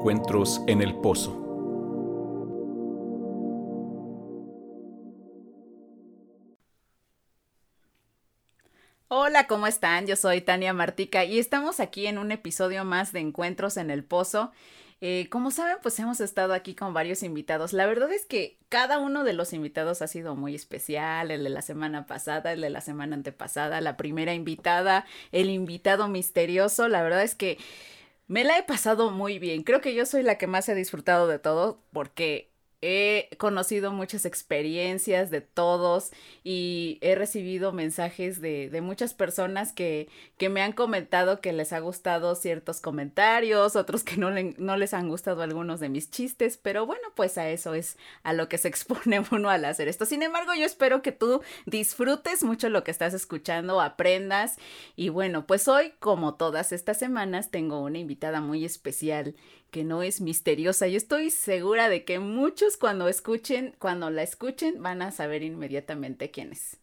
Encuentros en el Pozo. Hola, ¿cómo están? Yo soy Tania Martica y estamos aquí en un episodio más de Encuentros en el Pozo. Eh, como saben, pues hemos estado aquí con varios invitados. La verdad es que cada uno de los invitados ha sido muy especial. El de la semana pasada, el de la semana antepasada, la primera invitada, el invitado misterioso. La verdad es que me la he pasado muy bien. Creo que yo soy la que más he disfrutado de todo porque He conocido muchas experiencias de todos y he recibido mensajes de, de muchas personas que, que, me han comentado que les ha gustado ciertos comentarios, otros que no, le, no les han gustado algunos de mis chistes, pero bueno, pues a eso es a lo que se expone uno al hacer esto. Sin embargo, yo espero que tú disfrutes mucho lo que estás escuchando, aprendas y bueno, pues hoy, como todas estas semanas, tengo una invitada muy especial que no es misteriosa. Yo estoy segura de que muchos cuando escuchen, cuando la escuchen, van a saber inmediatamente quién es.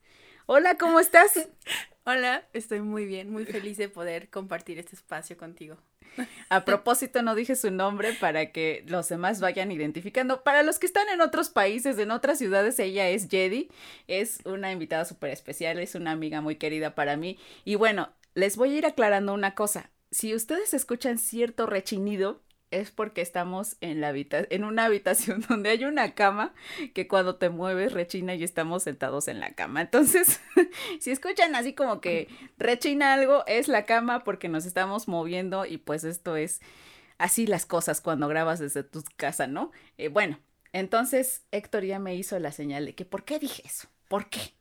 Hola, ¿cómo estás? Hola, estoy muy bien, muy feliz de poder compartir este espacio contigo. A propósito, no dije su nombre para que los demás vayan identificando. Para los que están en otros países, en otras ciudades, ella es Jedi. Es una invitada súper especial, es una amiga muy querida para mí. Y bueno, les voy a ir aclarando una cosa. Si ustedes escuchan cierto rechinido, es porque estamos en, la en una habitación donde hay una cama que cuando te mueves rechina y estamos sentados en la cama. Entonces, si escuchan así como que rechina algo, es la cama porque nos estamos moviendo y pues esto es así las cosas cuando grabas desde tu casa, ¿no? Eh, bueno, entonces Héctor ya me hizo la señal de que ¿por qué dije eso? ¿Por qué?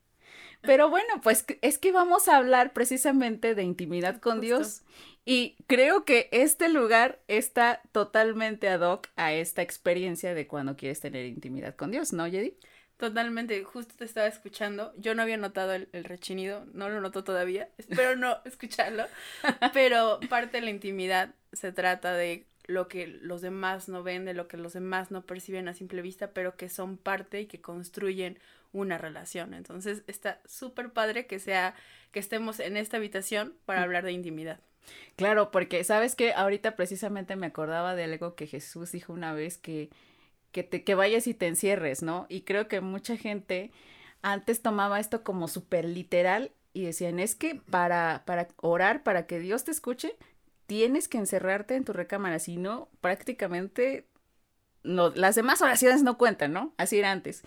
Pero bueno, pues es que vamos a hablar precisamente de intimidad con Dios y creo que este lugar está totalmente ad hoc a esta experiencia de cuando quieres tener intimidad con Dios, ¿no, Yedi? Totalmente, justo te estaba escuchando. Yo no había notado el, el rechinido, no lo noto todavía, espero no escucharlo, pero parte de la intimidad se trata de lo que los demás no ven, de lo que los demás no perciben a simple vista, pero que son parte y que construyen una relación. Entonces está súper padre que sea, que estemos en esta habitación para hablar de intimidad. Claro, porque sabes que ahorita precisamente me acordaba de algo que Jesús dijo una vez que, que te, que vayas y te encierres, ¿no? Y creo que mucha gente antes tomaba esto como súper literal y decían, es que para, para orar, para que Dios te escuche, tienes que encerrarte en tu recámara, si no, prácticamente no, las demás oraciones no cuentan, ¿no? Así era antes.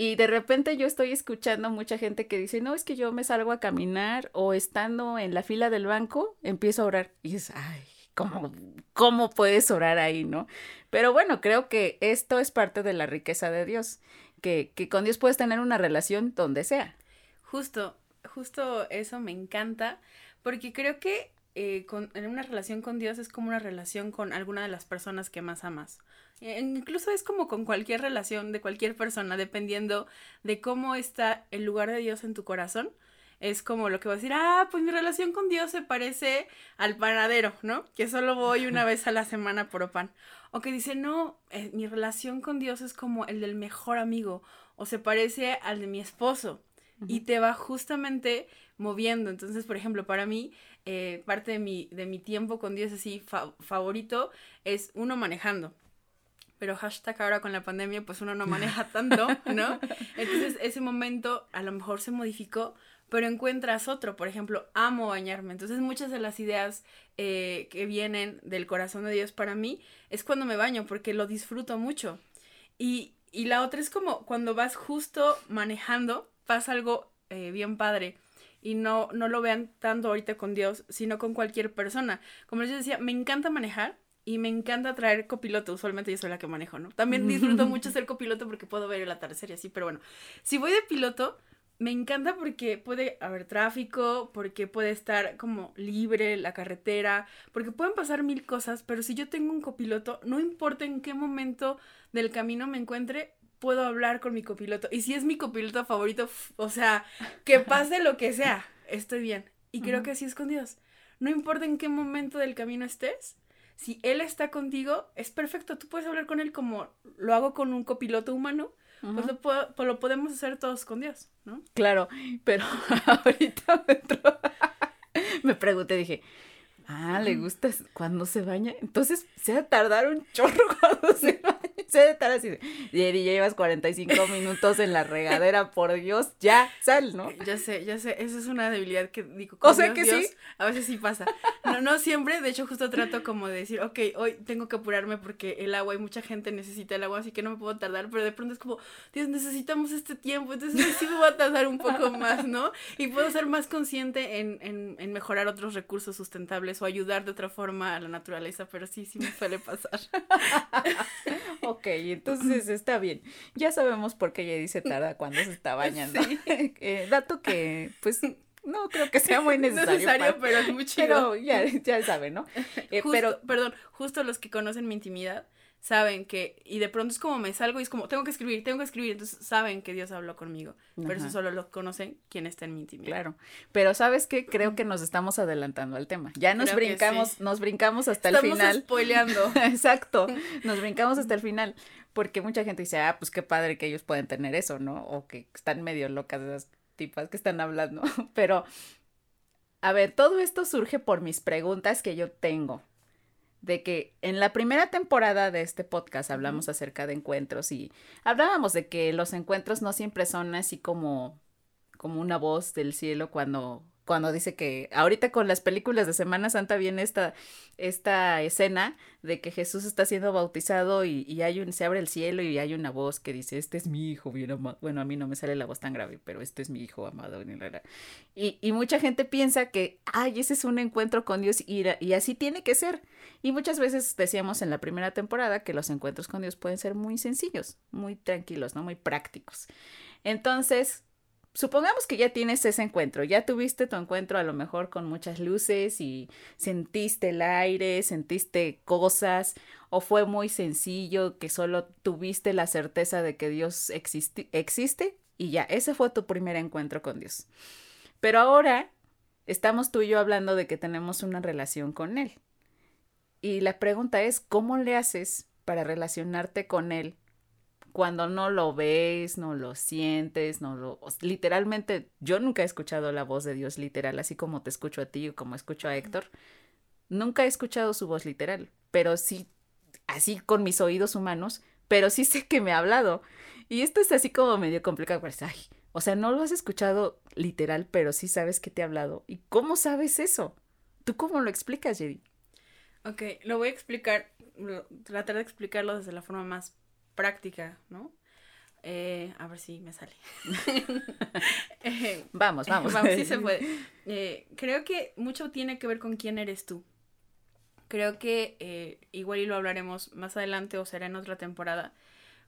Y de repente yo estoy escuchando mucha gente que dice, no, es que yo me salgo a caminar o estando en la fila del banco, empiezo a orar. Y es, ay, ¿cómo, ¿cómo puedes orar ahí, no? Pero bueno, creo que esto es parte de la riqueza de Dios, que, que con Dios puedes tener una relación donde sea. Justo, justo eso me encanta, porque creo que eh, con, en una relación con Dios es como una relación con alguna de las personas que más amas. Eh, incluso es como con cualquier relación de cualquier persona, dependiendo de cómo está el lugar de Dios en tu corazón. Es como lo que vas a decir, ah, pues mi relación con Dios se parece al panadero, ¿no? Que solo voy una vez a la semana por pan. O que dice, no, eh, mi relación con Dios es como el del mejor amigo. O se parece al de mi esposo. Y te va justamente moviendo. Entonces, por ejemplo, para mí, eh, parte de mi, de mi tiempo con Dios así favorito es uno manejando pero hashtag ahora con la pandemia, pues uno no maneja tanto, ¿no? Entonces ese momento a lo mejor se modificó, pero encuentras otro, por ejemplo, amo bañarme. Entonces muchas de las ideas eh, que vienen del corazón de Dios para mí es cuando me baño, porque lo disfruto mucho. Y, y la otra es como cuando vas justo manejando, pasa algo eh, bien padre y no, no lo vean tanto ahorita con Dios, sino con cualquier persona. Como les decía, me encanta manejar, y me encanta traer copiloto, usualmente yo soy la que manejo, ¿no? También disfruto mucho ser copiloto porque puedo ver el atardecer y así, pero bueno, si voy de piloto, me encanta porque puede haber tráfico, porque puede estar como libre la carretera, porque pueden pasar mil cosas, pero si yo tengo un copiloto, no importa en qué momento del camino me encuentre, puedo hablar con mi copiloto. Y si es mi copiloto favorito, o sea, que pase lo que sea, estoy bien. Y creo que así es con Dios. No importa en qué momento del camino estés, si él está contigo, es perfecto. Tú puedes hablar con él como lo hago con un copiloto humano. Pues, pues lo, podemos hacer todos con Dios, ¿no? Claro, pero ahorita me, me pregunté, dije, Ah, le gusta cuando se baña. Entonces se va a tardar un chorro cuando se baña. Se a estar así de, ya llevas 45 minutos en la regadera, por Dios, ya, sal, ¿no? Ya sé, ya sé, esa es una debilidad que digo. O sea que sí. A veces sí pasa. No, no siempre, de hecho justo trato como de decir, ok, hoy tengo que apurarme porque el agua y mucha gente necesita el agua, así que no me puedo tardar, pero de pronto es como, Dios, necesitamos este tiempo, entonces sí me voy a tardar un poco más, ¿no? Y puedo ser más consciente en, en, en mejorar otros recursos sustentables o ayudar de otra forma a la naturaleza, pero sí, sí me suele pasar. ok, entonces está bien. Ya sabemos por qué ella dice tarda cuando se está bañando. Eh, dato que, pues, no creo que sea muy necesario. necesario, pero es muy chido. Pero ya, ya sabe, ¿no? Eh, pero, perdón, justo los que conocen mi intimidad saben que, y de pronto es como me salgo y es como, tengo que escribir, tengo que escribir, entonces saben que Dios habló conmigo, pero eso solo lo conocen quien está en mi intimidad. Claro, pero ¿sabes qué? Creo que nos estamos adelantando al tema, ya nos brincamos, nos brincamos hasta el final. Estamos spoileando. Exacto, nos brincamos hasta el final, porque mucha gente dice, ah, pues qué padre que ellos pueden tener eso, ¿no? O que están medio locas esas tipas que están hablando, pero... A ver, todo esto surge por mis preguntas que yo tengo de que en la primera temporada de este podcast hablamos acerca de encuentros y hablábamos de que los encuentros no siempre son así como como una voz del cielo cuando cuando dice que ahorita con las películas de Semana Santa viene esta, esta escena de que Jesús está siendo bautizado y, y, hay se abre el cielo y hay una voz que dice, este es mi hijo bien amado. Bueno, a mí no me sale la voz tan grave, pero este es mi hijo amado. Y, y mucha gente piensa que, ay, ese es un encuentro con Dios y, y así tiene que ser. Y muchas veces decíamos en la primera temporada que los encuentros con Dios pueden ser muy sencillos, muy tranquilos, ¿no? Muy prácticos. Entonces, supongamos que ya tienes ese encuentro, ya tuviste tu encuentro a lo mejor con muchas luces y sentiste el aire, sentiste cosas, o fue muy sencillo que solo tuviste la certeza de que Dios existe y ya, ese fue tu primer encuentro con Dios. Pero ahora estamos tú y yo hablando de que tenemos una relación con Él. Y la pregunta es, ¿cómo le haces para relacionarte con Él cuando no lo ves, no lo sientes, no lo... Literalmente, yo nunca he escuchado la voz de Dios literal, así como te escucho a ti o como escucho a Héctor. Nunca he escuchado su voz literal, pero sí, así con mis oídos humanos, pero sí sé que me ha hablado. Y esto es así como medio complicado, pues, ay, o sea, no lo has escuchado literal, pero sí sabes que te ha hablado. ¿Y cómo sabes eso? ¿Tú cómo lo explicas, Jerry? Ok, lo voy a explicar, tratar de explicarlo desde la forma más práctica, ¿no? Eh, a ver si me sale. Eh, vamos, vamos. Vamos, sí se puede. Eh, creo que mucho tiene que ver con quién eres tú. Creo que igual y lo hablaremos más adelante o será en otra temporada.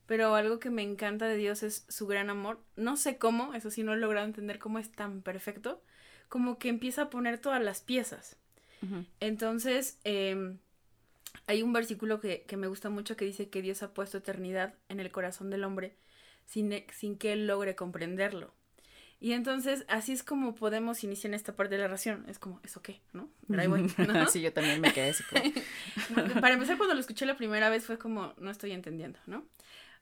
Pero algo que me encanta de Dios es su gran amor. No sé cómo, eso sí no he logrado entender cómo es tan perfecto, como que empieza a poner todas las piezas. Entonces, eh, hay un versículo que, me gusta mucho que dice que Dios ha puesto eternidad en el corazón del hombre sin, e, sin que él logre comprenderlo. Y entonces, así es como podemos iniciar esta parte de la ración. Es como, ¿eso qué? ¿No? Pero ahí voy, sí, yo también me quedé así como... Para empezar, cuando lo escuché la primera vez fue como, no estoy entendiendo, ¿no?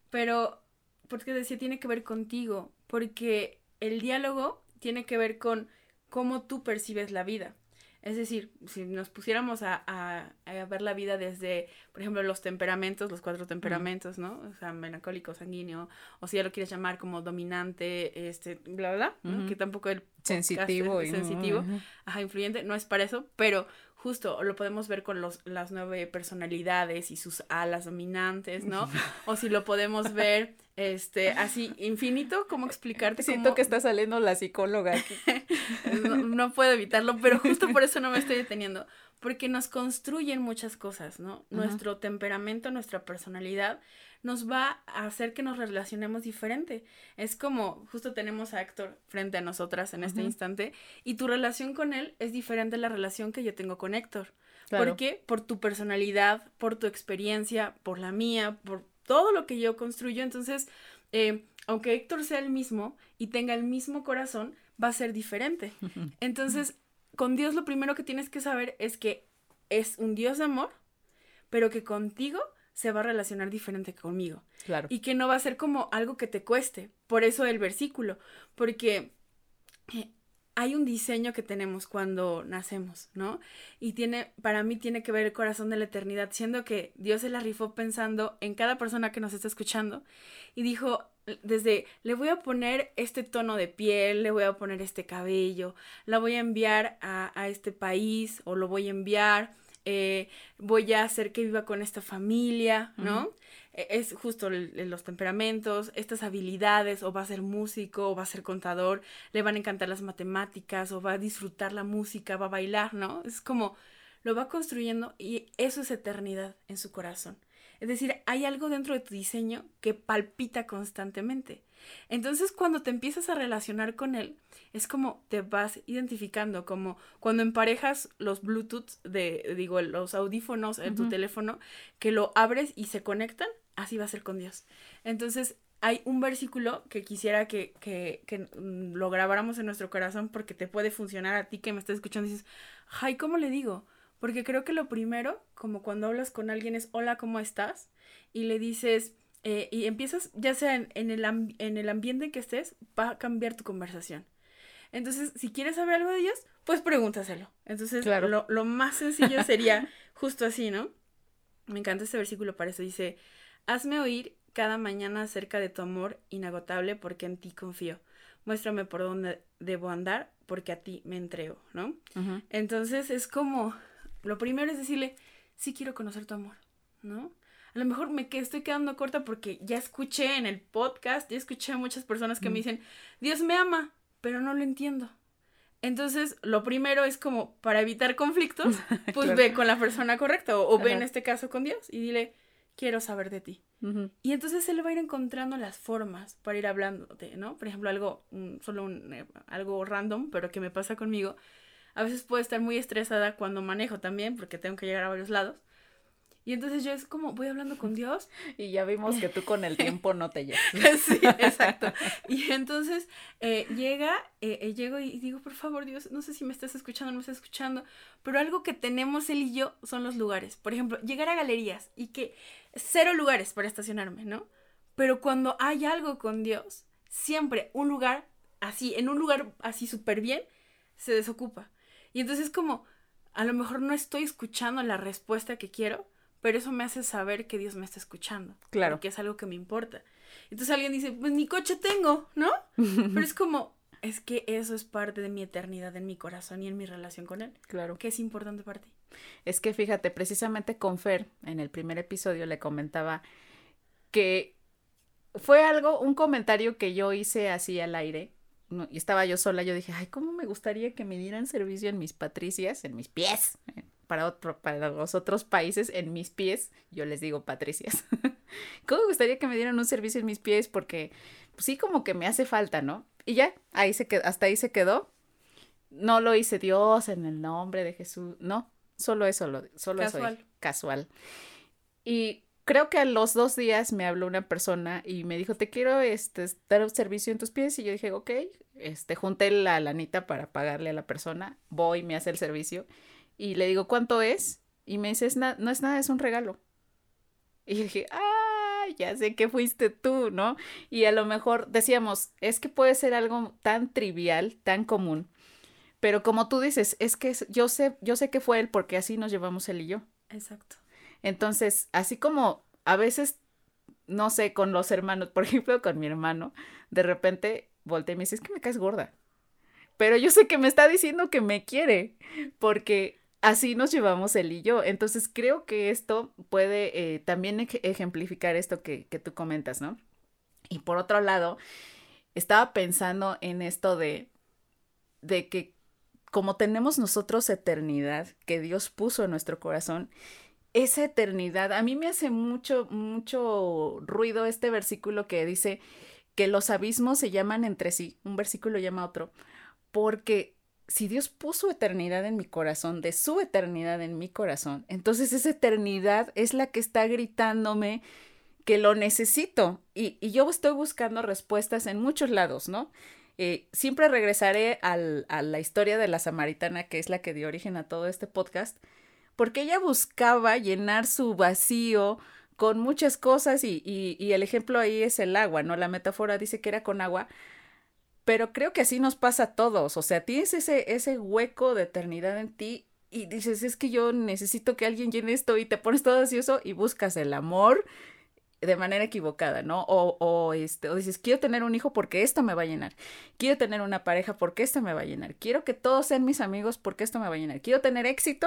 Pero, porque decía, tiene que ver contigo, porque el diálogo tiene que ver con cómo tú percibes la vida. Es decir, si nos pusiéramos a, a, ver la vida desde, por ejemplo, los temperamentos, los cuatro temperamentos, ¿no? O sea, melancólico, sanguíneo, o si ya lo quieres llamar como dominante, este, bla, bla, bla, que tampoco el sensitivo, y... sensitivo, ajá, influyente, no es para eso, pero justo lo podemos ver con los, las nueve personalidades y sus alas dominantes, ¿no? o si lo podemos ver este, así, infinito, ¿cómo explicarte? Siento que está saliendo la psicóloga aquí. no, puedo evitarlo, pero justo por eso no me estoy deteniendo, porque nos construyen muchas cosas, ¿no? Nuestro temperamento, nuestra personalidad nos va a hacer que nos relacionemos diferente. Es como, justo tenemos a Héctor frente a nosotras en este instante, y tu relación con él es diferente a la relación que yo tengo con Héctor. ¿Por qué? Por tu personalidad, por tu experiencia, por la mía, por todo lo que yo construyo. Entonces, eh, aunque Héctor sea el mismo y tenga el mismo corazón, va a ser diferente. Entonces, con Dios lo primero que tienes que saber es que es un Dios de amor, pero que contigo se va a relacionar diferente conmigo. Claro. Y que no va a ser como algo que te cueste. Por eso el versículo, porque eh, hay un diseño que tenemos cuando nacemos, ¿no? Y tiene, para mí tiene que ver el corazón de la eternidad, siendo que Dios se la rifó pensando en cada persona que nos está escuchando y dijo, desde, le voy a poner este tono de piel, le voy a poner este cabello, la voy a enviar a, a este país o lo voy a enviar, eh, voy a hacer que viva con esta familia, ¿no? E, es justo los temperamentos, estas habilidades, o va a ser músico, o va a ser contador, le van a encantar las matemáticas, o va a disfrutar la música, va a bailar, ¿no? Es como lo va construyendo y eso es eternidad en su corazón. Es decir, hay algo dentro de tu diseño que palpita constantemente. Entonces, cuando te empiezas a relacionar con él, es como te vas identificando, como cuando emparejas los Bluetooth de, digo, los audífonos en tu teléfono, que lo abres y se conectan, así va a ser con Dios. Entonces, hay un versículo que quisiera que, que, que, mm, lo grabáramos en nuestro corazón porque te puede funcionar a ti que me estás escuchando y dices, ay, ¿cómo le digo? Porque creo que lo primero, como cuando hablas con alguien, es hola, ¿cómo estás? Y le dices, eh, y empiezas, ya sea en, el en el ambiente en que estés, va a cambiar tu conversación. Entonces, si quieres saber algo de Dios, pues pregúntaselo. Entonces, lo, lo más sencillo sería justo así, ¿no? Me encanta este versículo para eso. Dice, hazme oír cada mañana acerca de tu amor inagotable porque en ti confío. Muéstrame por dónde debo andar porque a ti me entrego, ¿no? Entonces es como lo primero es decirle, sí quiero conocer tu amor, ¿no? A lo mejor me estoy quedando corta porque ya escuché en el podcast, ya escuché a muchas personas que me mm. dicen, Dios me ama, pero no lo entiendo. Entonces, lo primero es como, para evitar conflictos, pues ve con la persona correcta o, ve en este caso con Dios y dile, quiero saber de ti. Y entonces él va a ir encontrando las formas para ir hablándote, ¿no? Por ejemplo, algo, solo un, eh, algo random, pero que me pasa conmigo, a veces puedo estar muy estresada cuando manejo también, porque tengo que llegar a varios lados. Y entonces yo es como, voy hablando con Dios. Y ya vimos que tú con el tiempo no te llegas. sí, exacto. Y entonces eh, llega, eh, eh, llego y digo, por favor, Dios, no sé si me estás escuchando o no me estás escuchando, pero algo que tenemos él y yo son los lugares. Por ejemplo, llegar a galerías y que cero lugares para estacionarme, ¿no? Pero cuando hay algo con Dios, siempre un lugar así, en un lugar así súper bien, se desocupa. Y entonces como, a lo mejor no estoy escuchando la respuesta que quiero, pero eso me hace saber que Dios me está escuchando. Claro. Que es algo que me importa. Entonces alguien dice, pues ni coche tengo, ¿no? pero es como, es que eso es parte de mi eternidad en mi corazón y en mi relación con Él. Claro. Que es importante para ti. Es que fíjate, precisamente con Fer, en el primer episodio le comentaba que fue algo, un comentario que yo hice así al aire, y estaba yo sola, yo dije, ay, ¿cómo me gustaría que me dieran servicio en mis patricias, en mis pies? Eh, para, otro, para los otros países, en mis pies, yo les digo patricias. ¿Cómo me gustaría que me dieran un servicio en mis pies? Porque pues, sí, como que me hace falta, ¿no? Y ya, ahí se quedó, hasta ahí se quedó. No lo hice Dios en el nombre de Jesús, no, solo eso, lo, solo casual. eso, casual. Y creo que a los dos días me habló una persona y me dijo, te quiero este, dar un servicio en tus pies. Y yo dije, ok, este, junté la lanita para pagarle a la persona, voy, me hace el servicio. Y le digo, ¿cuánto es? Y me dice, no es nada, es un regalo. Y dije, ah, ya sé que fuiste tú, ¿no? Y a lo mejor decíamos, es que puede ser algo tan trivial, tan común. Pero como tú dices, es que yo sé, yo sé que fue él porque así nos llevamos él y yo. Exacto. Entonces, así como a veces, no sé, con los hermanos, por ejemplo, con mi hermano, de repente volteé y me dice, es que me caes gorda. Pero yo sé que me está diciendo que me quiere, porque así nos llevamos él y yo. Entonces creo que esto puede eh, también ejemplificar esto que, que tú comentas, ¿no? Y por otro lado, estaba pensando en esto de, de que como tenemos nosotros eternidad que Dios puso en nuestro corazón, esa eternidad. A mí me hace mucho, mucho ruido este versículo que dice que los abismos se llaman entre sí, un versículo llama otro, porque si Dios puso eternidad en mi corazón, de su eternidad en mi corazón, entonces esa eternidad es la que está gritándome que lo necesito y, yo estoy buscando respuestas en muchos lados, ¿no? Eh, siempre regresaré al, a la historia de la samaritana, que es la que dio origen a todo este podcast, porque ella buscaba llenar su vacío con muchas cosas y, y, el ejemplo ahí es el agua, ¿no? La metáfora dice que era con agua, Pero creo que así nos pasa a todos. O sea, tienes ese, ese hueco de eternidad en ti y dices, es que yo necesito que alguien llene esto y te pones todo ansioso y buscas el amor de manera equivocada, ¿no? O, o, este, o dices, quiero tener un hijo porque esto me va a llenar. Quiero tener una pareja porque esto me va a llenar. Quiero que todos sean mis amigos porque esto me va a llenar. Quiero tener éxito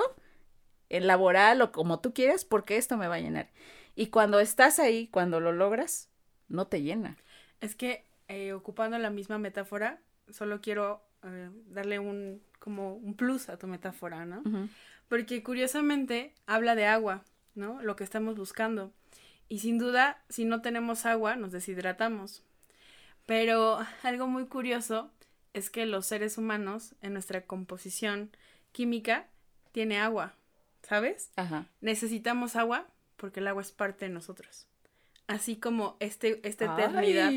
laboral o como tú quieras porque esto me va a llenar. Y cuando estás ahí, cuando lo logras, no te llena. Es que eh, ocupando la misma metáfora, solo quiero eh, darle un como un plus a tu metáfora, ¿no? Porque curiosamente habla de agua, ¿no? Lo que estamos buscando. Y sin duda, si no tenemos agua, nos deshidratamos. Pero algo muy curioso es que los seres humanos, en nuestra composición química, tiene agua, ¿sabes? Ajá. Necesitamos agua porque el agua es parte de nosotros. Así como este, esta eternidad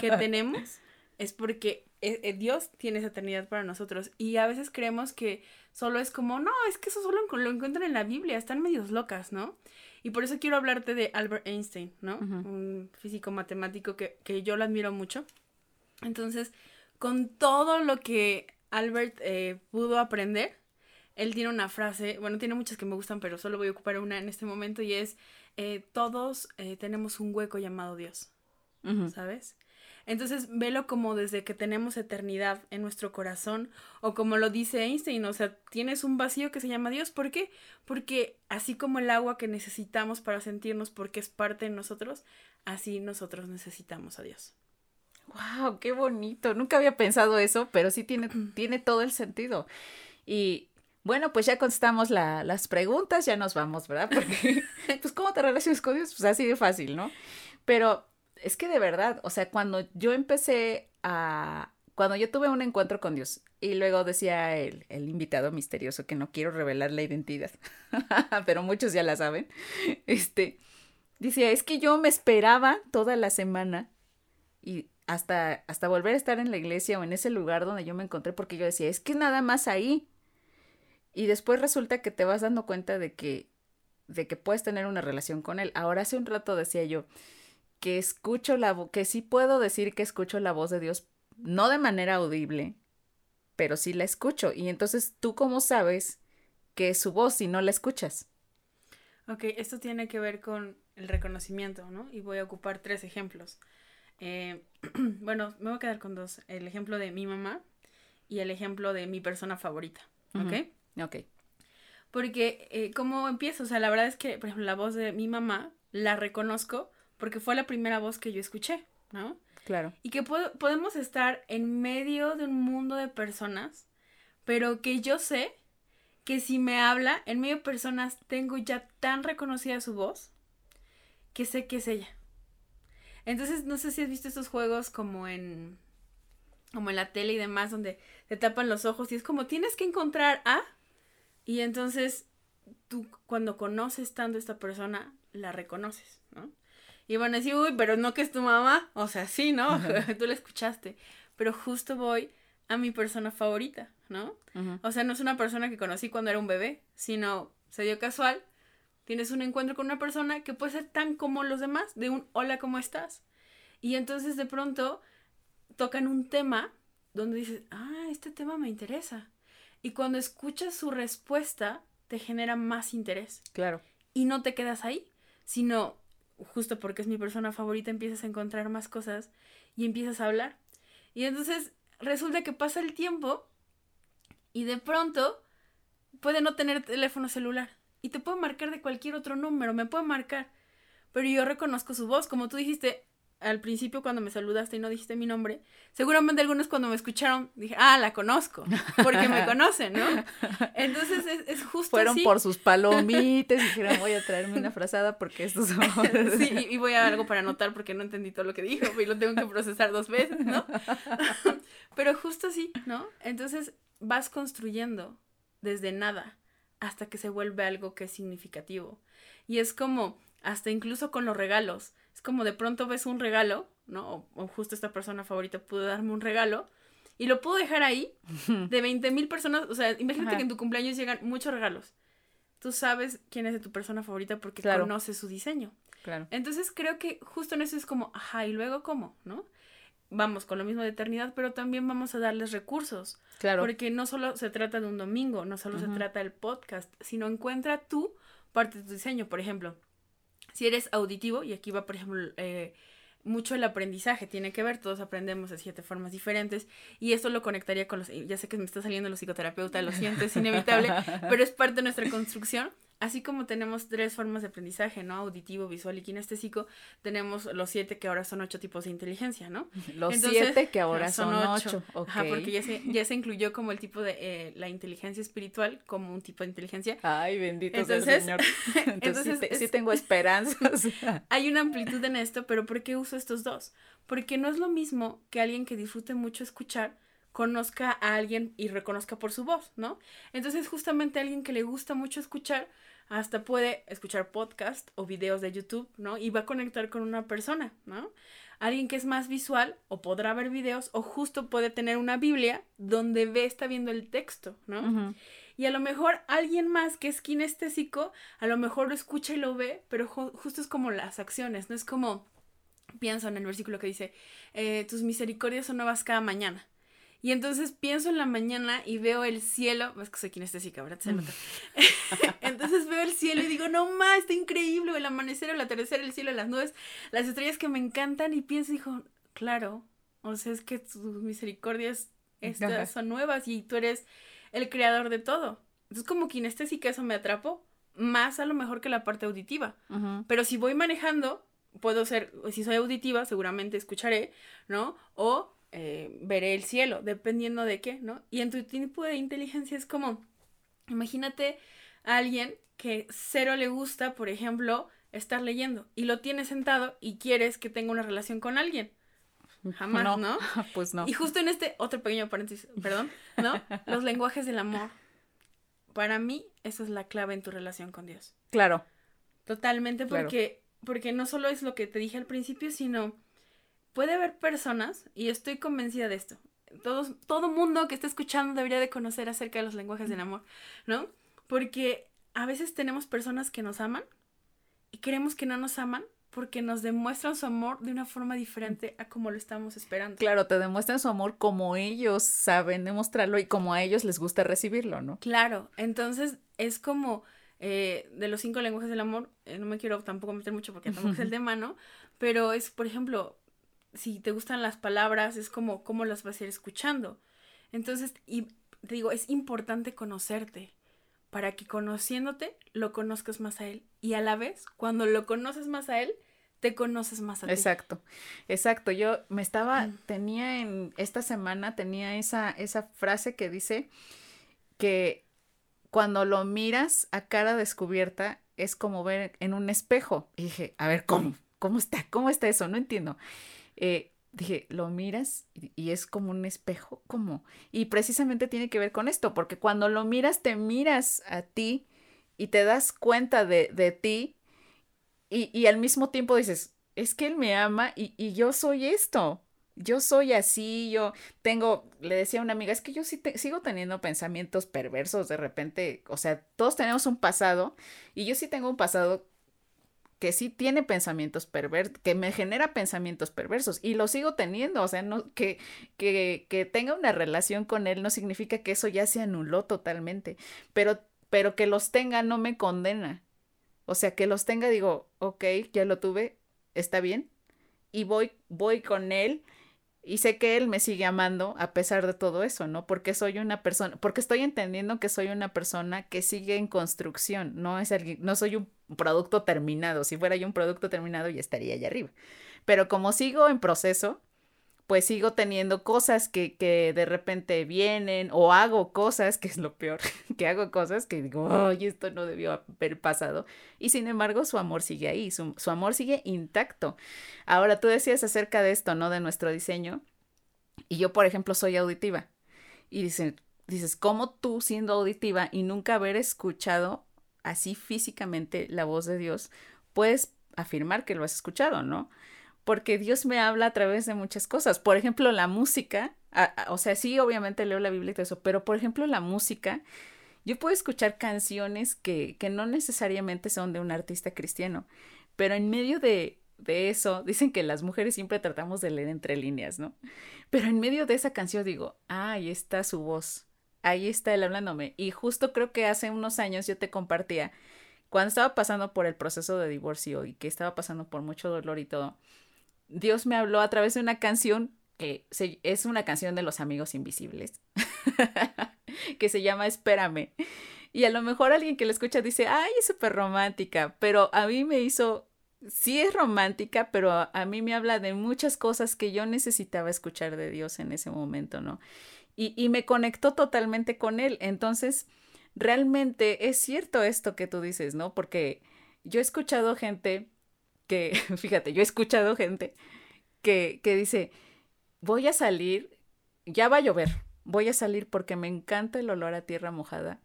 que tenemos es porque eh, eh, Dios tiene esa eternidad para nosotros. Y a veces creemos que solo es como, no, es que eso solo lo encuentran en la Biblia, están medios locas, ¿no? Y por eso quiero hablarte de Albert Einstein, ¿no? Un físico matemático que, que, yo lo admiro mucho. Entonces, con todo lo que Albert eh, pudo aprender, él tiene una frase, bueno, tiene muchas que me gustan, pero solo voy a ocupar una en este momento y es, todos tenemos un hueco llamado Dios, ¿sabes? Entonces, velo como desde que tenemos eternidad en nuestro corazón, o como lo dice Einstein, o sea, tienes un vacío que se llama Dios. ¿Por qué? Porque así como el agua que necesitamos para sentirnos porque es parte de nosotros, así nosotros necesitamos a Dios. ¡Wow! ¡Qué bonito! Nunca había pensado eso, pero sí tiene, tiene todo el sentido. Y bueno, pues ya contestamos la, las preguntas, ya nos vamos, ¿verdad? Porque, pues, ¿cómo te relacionas con Dios? Pues así de fácil, ¿no? Pero es que de verdad, o sea, cuando yo empecé a, cuando yo tuve un encuentro con Dios y luego decía el, el invitado misterioso que no quiero revelar la identidad, pero muchos ya la saben, este, decía, es que yo me esperaba toda la semana y hasta, hasta volver a estar en la iglesia o en ese lugar donde yo me encontré porque yo decía, es que nada más ahí. Y después resulta que te vas dando cuenta de que, de que puedes tener una relación con él. Ahora hace un rato decía yo, que escucho la voz, que sí puedo decir que escucho la voz de Dios, no de manera audible, pero sí la escucho. Y entonces, ¿tú cómo sabes que es su voz si no la escuchas? Ok, esto tiene que ver con el reconocimiento, ¿no? Y voy a ocupar tres ejemplos. Eh, bueno, me voy a quedar con dos. El ejemplo de mi mamá y el ejemplo de mi persona favorita, ¿ok? Ok. Porque, eh, ¿cómo empiezo? O sea, la verdad es que, por ejemplo, la voz de mi mamá la reconozco porque fue la primera voz que yo escuché, ¿no? Claro. Y que podemos estar en medio de un mundo de personas, pero que yo sé que si me habla, en medio de personas tengo ya tan reconocida su voz que sé que es ella. Entonces, no sé si has visto estos juegos como en como en la tele y demás donde te tapan los ojos y es como tienes que encontrar a y entonces tú cuando conoces tanto a esta persona la reconoces, ¿no? Y van a decir, uy, pero no que es tu mamá. O sea, sí, ¿no? Tú la escuchaste. Pero justo voy a mi persona favorita, ¿no? O sea, no es una persona que conocí cuando era un bebé, sino se dio casual. Tienes un encuentro con una persona que puede ser tan como los demás, de un hola, ¿cómo estás? Y entonces de pronto tocan un tema donde dices, ah, este tema me interesa. Y cuando escuchas su respuesta, te genera más interés. Claro. Y no te quedas ahí, sino justo porque es mi persona favorita, empiezas a encontrar más cosas y empiezas a hablar. Y entonces resulta que pasa el tiempo y de pronto puede no tener teléfono celular y te puede marcar de cualquier otro número, me puede marcar, pero yo reconozco su voz, como tú dijiste, al principio cuando me saludaste y no dijiste mi nombre, seguramente algunos cuando me escucharon dije, ah, la conozco, porque me conocen, ¿no? Entonces es, es justo Fueron por sus palomitas y dijeron, voy a traerme una frazada porque estos son... sí, y, voy a algo para anotar porque no entendí todo lo que dijo y lo tengo que procesar dos veces, ¿no? Pero justo así, ¿no? Entonces vas construyendo desde nada hasta que se vuelve algo que es significativo. Y es como, hasta incluso con los regalos es como de pronto ves un regalo, ¿no? O, justo esta persona favorita pudo darme un regalo y lo puedo dejar ahí de 20 mil personas. O sea, imagínate que en tu cumpleaños llegan muchos regalos. Tú sabes quién es de tu persona favorita porque conoces su diseño. Claro. Entonces creo que justo en eso es como, ajá, y luego cómo, ¿no? vamos con lo mismo de eternidad, pero también vamos a darles recursos. Claro. Porque no solo se trata de un domingo, no solo se trata del podcast, sino encuentra tú parte de tu diseño. Por ejemplo, si eres auditivo, y aquí va, por ejemplo, eh, mucho el aprendizaje tiene que ver, todos aprendemos de siete formas diferentes y esto lo conectaría con los, ya sé que me está saliendo los psicoterapeutas, lo siento, es inevitable, pero es parte de nuestra construcción así como tenemos tres formas de aprendizaje, ¿no? Auditivo, visual y kinestésico, tenemos los siete que ahora son ocho tipos de inteligencia, ¿no? Los siete que ahora son, ocho. Ajá, porque ya se, ya se incluyó como el tipo de eh, la inteligencia espiritual como un tipo de inteligencia. Ay, bendito sea el Señor. Entonces, sí, tengo esperanzas. hay una amplitud en esto, pero ¿por qué uso estos dos? Porque no es lo mismo que alguien que disfrute mucho escuchar conozca a alguien y reconozca por su voz, ¿no? Entonces, justamente alguien que le gusta mucho escuchar, hasta puede escuchar podcast o videos de YouTube, ¿no? Y va a conectar con una persona, ¿no? Alguien que es más visual o podrá ver videos o justo puede tener una Biblia donde ve, está viendo el texto, ¿no? Y a lo mejor alguien más que es kinestésico, a lo mejor lo escucha y lo ve, pero justo es como las acciones, ¿no? Es como, pienso en el versículo que dice, eh, tus misericordias son nuevas cada mañana. Y entonces pienso en la mañana y veo el cielo, es que soy kinestésica, ¿verdad? Se nota. entonces veo el cielo y digo, no más, está increíble, el amanecer, el atardecer, el cielo, las nubes, las estrellas que me encantan y pienso, dijo, claro, o sea, es que tus misericordias estas son nuevas y tú eres el creador de todo. Entonces como kinestésica eso me atrapó, más a lo mejor que la parte auditiva. Pero si voy manejando, puedo ser, si soy auditiva, seguramente escucharé, ¿no? O eh, veré el cielo, dependiendo de qué, ¿no? Y en tu tipo de inteligencia es como, imagínate a alguien que cero le gusta, por ejemplo, estar leyendo y lo tienes sentado y quieres que tenga una relación con alguien. Jamás, ¿no? Pues no. Y justo en este, otro pequeño paréntesis, perdón, ¿no? Los lenguajes del amor. Para mí, esa es la clave en tu relación con Dios. Claro. Totalmente, porque, porque no solo es lo que te dije al principio, sino puede haber personas, y estoy convencida de esto, todos, todo mundo que está escuchando debería de conocer acerca de los lenguajes del amor, ¿no? Porque a veces tenemos personas que nos aman y creemos que no nos aman porque nos demuestran su amor de una forma diferente a como lo estamos esperando. Claro, te demuestran su amor como ellos saben demostrarlo y como a ellos les gusta recibirlo, ¿no? Claro, entonces es como eh, de los cinco lenguajes del amor, eh, no me quiero tampoco meter mucho porque tampoco es el tema, ¿no? Pero es, por ejemplo, si te gustan las palabras, es como cómo las vas a ir escuchando. Entonces, y te digo, es importante conocerte para que conociéndote lo conozcas más a él. Y a la vez, cuando lo conoces más a él, te conoces más a ti. Exacto, exacto. Yo me estaba, tenía en esta semana, tenía esa, esa frase que dice que cuando lo miras a cara descubierta es como ver en un espejo. Y dije, a ver, ¿cómo? ¿Cómo está? ¿Cómo está eso? No entiendo. Eh, dije, lo miras y, es como un espejo, como, y precisamente tiene que ver con esto, porque cuando lo miras, te miras a ti y te das cuenta de, de ti y, y, al mismo tiempo dices, es que él me ama y, y, yo soy esto, yo soy así, yo tengo, le decía a una amiga, es que yo sí sigo teniendo pensamientos perversos de repente, o sea, todos tenemos un pasado y yo sí tengo un pasado que sí tiene pensamientos perversos, que me genera pensamientos perversos y lo sigo teniendo, o sea, no, que, que, que tenga una relación con él no significa que eso ya se anuló totalmente, pero, pero que los tenga no me condena. O sea, que los tenga, digo, ok, ya lo tuve, está bien, y voy, voy con él y sé que él me sigue amando a pesar de todo eso, ¿no? Porque soy una persona, porque estoy entendiendo que soy una persona que sigue en construcción, no es alguien, no soy un producto terminado. Si fuera yo un producto terminado ya estaría allá arriba. Pero como sigo en proceso, pues sigo teniendo cosas que, que de repente vienen o hago cosas, que es lo peor, que hago cosas que digo, oye, esto no debió haber pasado. Y sin embargo, su amor sigue ahí, su, su amor sigue intacto. Ahora, tú decías acerca de esto, ¿no? De nuestro diseño. Y yo, por ejemplo, soy auditiva. Y dicen, dices, ¿cómo tú siendo auditiva y nunca haber escuchado así físicamente la voz de Dios, puedes afirmar que lo has escuchado, ¿no? porque Dios me habla a través de muchas cosas. Por ejemplo, la música, o sea, sí, obviamente leo la Biblia y todo eso, pero por ejemplo, la música, yo puedo escuchar canciones que, que no necesariamente son de un artista cristiano, pero en medio de, de eso, dicen que las mujeres siempre tratamos de leer entre líneas, ¿no? Pero en medio de esa canción digo, ahí está su voz, ahí está él hablándome. Y justo creo que hace unos años yo te compartía, cuando estaba pasando por el proceso de divorcio y que estaba pasando por mucho dolor y todo, Dios me habló a través de una canción que es una canción de los amigos invisibles, que se llama Espérame. Y a lo mejor alguien que la escucha dice, ay, es súper romántica, pero a mí me hizo, sí es romántica, pero a, mí me habla de muchas cosas que yo necesitaba escuchar de Dios en ese momento, ¿no? Y, y me conectó totalmente con Él. Entonces, realmente es cierto esto que tú dices, ¿no? Porque yo he escuchado gente que, fíjate, yo he escuchado gente que, que dice, voy a salir, ya va a llover, voy a salir porque me encanta el olor a tierra mojada.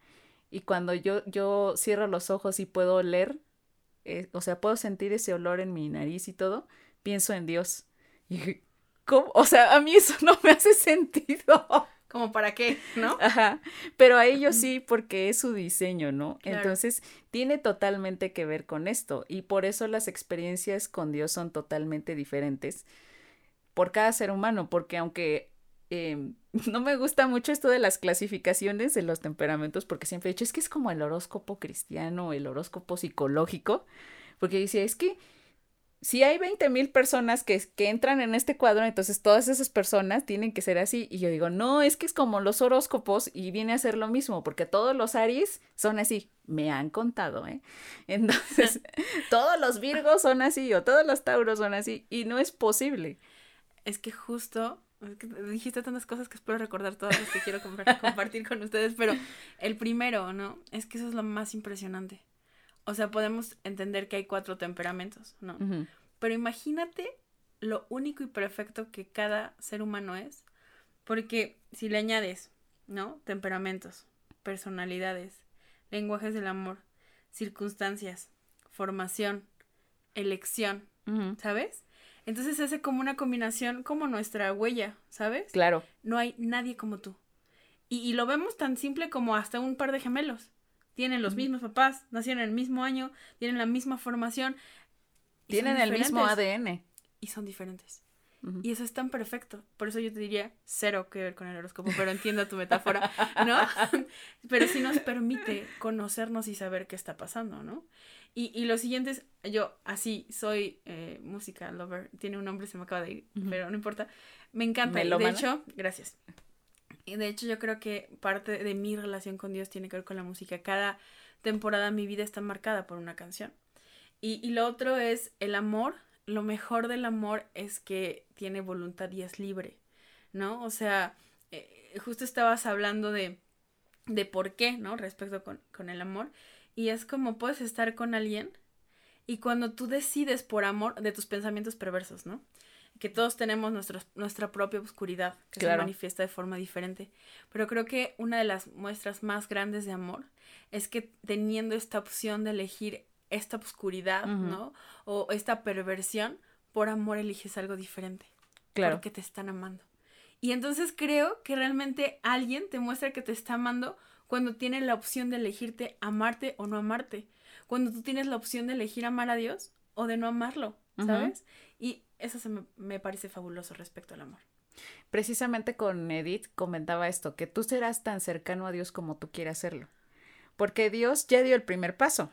Y cuando yo, yo cierro los ojos y puedo oler, eh, o sea, puedo sentir ese olor en mi nariz y todo, pienso en Dios. Y, ¿cómo? O sea, a mí eso no me hace sentido. Como para qué, ¿no? Ajá. Pero a ellos sí, porque es su diseño, ¿no? Entonces, tiene totalmente que ver con esto. Y por eso las experiencias con Dios son totalmente diferentes por cada ser humano, porque aunque em, no me gusta mucho esto de las clasificaciones de los temperamentos, porque siempre he dicho, es que es como el horóscopo cristiano, el horóscopo psicológico, porque decía, es que si hay 20 mil personas que, que, entran en este cuadro, entonces todas esas personas tienen que ser así. Y yo digo, no, es que es como los horóscopos y viene a ser lo mismo, porque todos los Aries son así. Me han contado, ¿eh? Entonces, todos los Virgos son así o todos los Tauros son así y no es posible es que justo, dijiste tantas cosas que espero recordar todas las que quiero compartir con ustedes, pero el primero, ¿no? Es que eso es lo más impresionante. O sea, podemos entender que hay cuatro temperamentos, ¿no? Pero imagínate lo único y perfecto que cada ser humano es, porque si le añades, ¿no? Temperamentos, personalidades, lenguajes del amor, circunstancias, formación, elección, ¿sabes? Entonces se hace como una combinación como nuestra huella, ¿sabes? Claro. No hay nadie como tú. Y, lo vemos tan simple como hasta un par de gemelos. Tienen los mismos papás, nacieron en el mismo año, tienen la misma formación. Tienen el mismo ADN. Y son diferentes. Y eso es tan perfecto. Por eso yo te diría cero que ver con el horóscopo, pero entiendo tu metáfora, ¿no? pero sí nos permite conocernos y saber qué está pasando, ¿no? Y, y lo siguiente es, yo así soy eh, música lover, tiene un nombre, se me acaba de ir, pero no importa. Me encanta. De hecho, gracias. De hecho yo creo que parte de mi relación con Dios tiene que ver con la música. Cada temporada de mi vida está marcada por una canción. Y, y lo otro es el amor. Lo mejor del amor es que tiene voluntad y es libre, ¿no? O sea, eh, justo estabas hablando de, de por qué, ¿no? Respecto con, con el amor. Y es como puedes estar con alguien y cuando tú decides por amor de tus pensamientos perversos, ¿no? Que todos tenemos nuestra propia oscuridad, que se manifiesta de forma diferente. Pero creo que una de las muestras más grandes de amor es que teniendo esta opción de elegir esta oscuridad, ¿no? O esta perversión, por amor eliges algo diferente. Claro. Porque te están amando. Y entonces creo que realmente alguien te muestra que te está amando cuando tiene la opción de elegirte amarte o no amarte, cuando tú tienes la opción de elegir amar a Dios o de no amarlo, ¿sabes? Y eso se me, parece fabuloso respecto al amor. Precisamente con Edith comentaba esto, que tú serás tan cercano a Dios como tú quieras serlo, porque Dios ya dio el primer paso.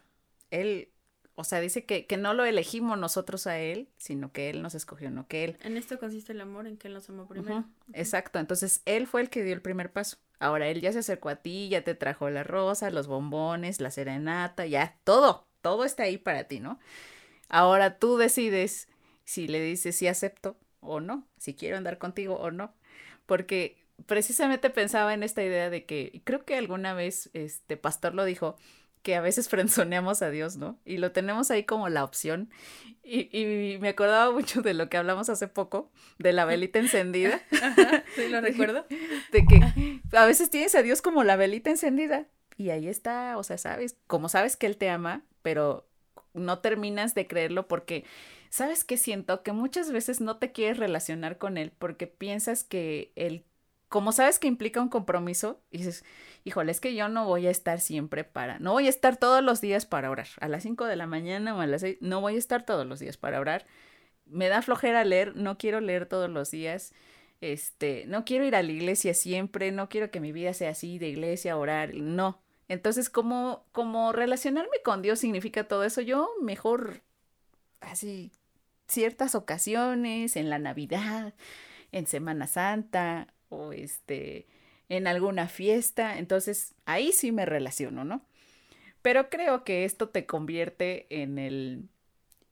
Él o sea, dice que, que, no lo elegimos nosotros a él, sino que él nos escogió, no que él. En esto consiste el amor, en que él nos amó primero. Exacto, entonces él fue el que dio el primer paso. Ahora él ya se acercó a ti, ya te trajo la rosa, los bombones, la serenata, ya, todo, todo está ahí para ti, ¿no? Ahora tú decides si le dices si acepto o no, si quiero andar contigo o no, porque precisamente pensaba en esta idea de que, creo que alguna vez este pastor lo dijo, que a veces frenzoneamos a Dios, ¿no? Y lo tenemos ahí como la opción. Y, y, me acordaba mucho de lo que hablamos hace poco, de la velita encendida. sí, lo recuerdo. De que a veces tienes a Dios como la velita encendida. Y ahí está, o sea, sabes, como sabes que Él te ama, pero no terminas de creerlo porque, ¿sabes qué siento? Que muchas veces no te quieres relacionar con Él porque piensas que Él como sabes que implica un compromiso, dices, híjole, es que yo no voy a estar siempre para, no voy a estar todos los días para orar, a las 5 de la mañana o a las 6, no voy a estar todos los días para orar, me da flojera leer, no quiero leer todos los días, este, no quiero ir a la iglesia siempre, no quiero que mi vida sea así de iglesia, orar, no. Entonces, como, como relacionarme con Dios significa todo eso, yo mejor así ciertas ocasiones, en la Navidad, en Semana Santa o este en alguna fiesta, entonces ahí sí me relaciono, ¿no? Pero creo que esto te convierte en el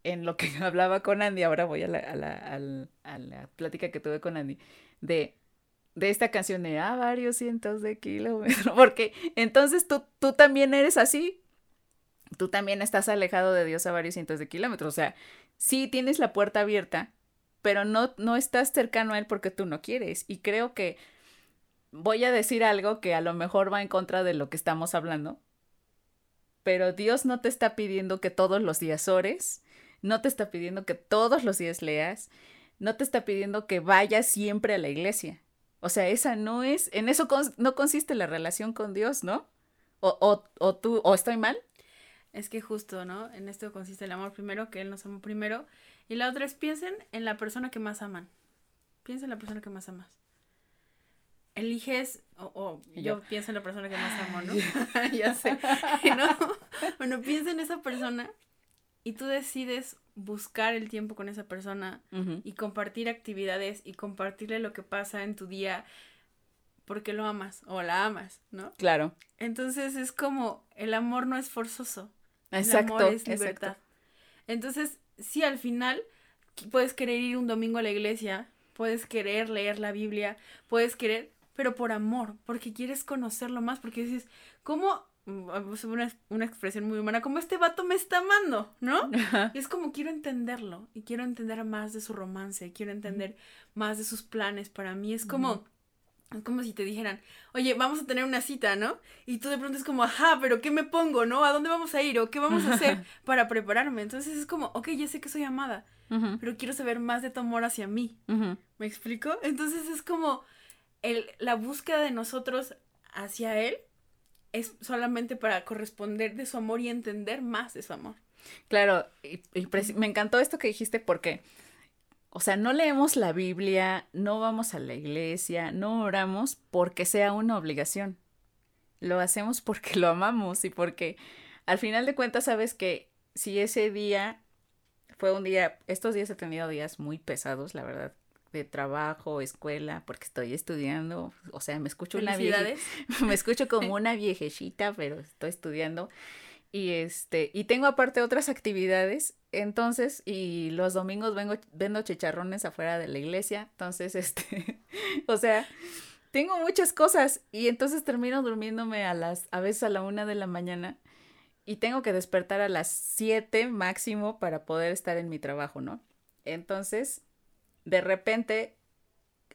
en lo que hablaba con Andy, ahora voy a la, a la, a la plática que tuve con Andy, de, de esta canción de a varios cientos de kilómetros, porque entonces tú, tú también eres así, tú también estás alejado de Dios a varios cientos de kilómetros, o sea, sí tienes la puerta abierta, pero no, no estás cercano a Él porque tú no quieres, y creo que voy a decir algo que a lo mejor va en contra de lo que estamos hablando, pero Dios no te está pidiendo que todos los días ores, no te está pidiendo que todos los días leas, no te está pidiendo que vayas siempre a la iglesia. O sea, esa no es, en eso no consiste la relación con Dios, ¿no? O, o, o tú, o estoy mal. Es que justo, ¿no? En esto consiste el amor primero, que Él nos amó primero. Y la otra es piensen en la persona que más aman. Piensen en la persona que más amas. Eliges, o, yo, pienso en la persona que más amo, ¿no? ya sé. ¿No? Bueno, piensa en esa persona y tú decides buscar el tiempo con esa persona y compartir actividades y compartirle lo que pasa en tu día porque lo amas o la amas, ¿no? Claro. Entonces es como el amor no es forzoso. Exacto. El amor es libertad. Entonces, sí, al final puedes querer ir un domingo a la iglesia, puedes querer leer la Biblia, puedes querer, pero por amor, porque quieres conocerlo más, porque dices, ¿cómo Mm, una, una expresión muy humana, como este vato me está amando, ¿no? Y es como quiero entenderlo y quiero entender más de su romance, quiero entender más de sus planes. Para mí es como, es como si te dijeran, oye, vamos a tener una cita, ¿no? Y tú de pronto es como, ajá, pero ¿qué me pongo, no? ¿A dónde vamos a ir o qué vamos a hacer para prepararme? Entonces es como, ok, ya sé que soy amada, pero quiero saber más de tu amor hacia mí. ¿Me explico? Entonces es como el, la búsqueda de nosotros hacia él es solamente para corresponder de su amor y entender más de su amor. Claro, y, me encantó esto que dijiste porque, o sea, no leemos la Biblia, no vamos a la iglesia, no oramos porque sea una obligación. Lo hacemos porque lo amamos y porque al final de cuentas sabes que si ese día fue un día, estos días he tenido días muy pesados, la verdad, de trabajo, escuela, porque estoy estudiando, o sea, me escucho una vieja, me escucho como una viejecita, pero estoy estudiando y este y tengo aparte otras actividades, entonces y los domingos vengo vendo chicharrones afuera de la iglesia, entonces este, o sea, tengo muchas cosas y entonces termino durmiéndome a las a veces a la una de la mañana y tengo que despertar a las siete máximo para poder estar en mi trabajo, ¿no? Entonces, de repente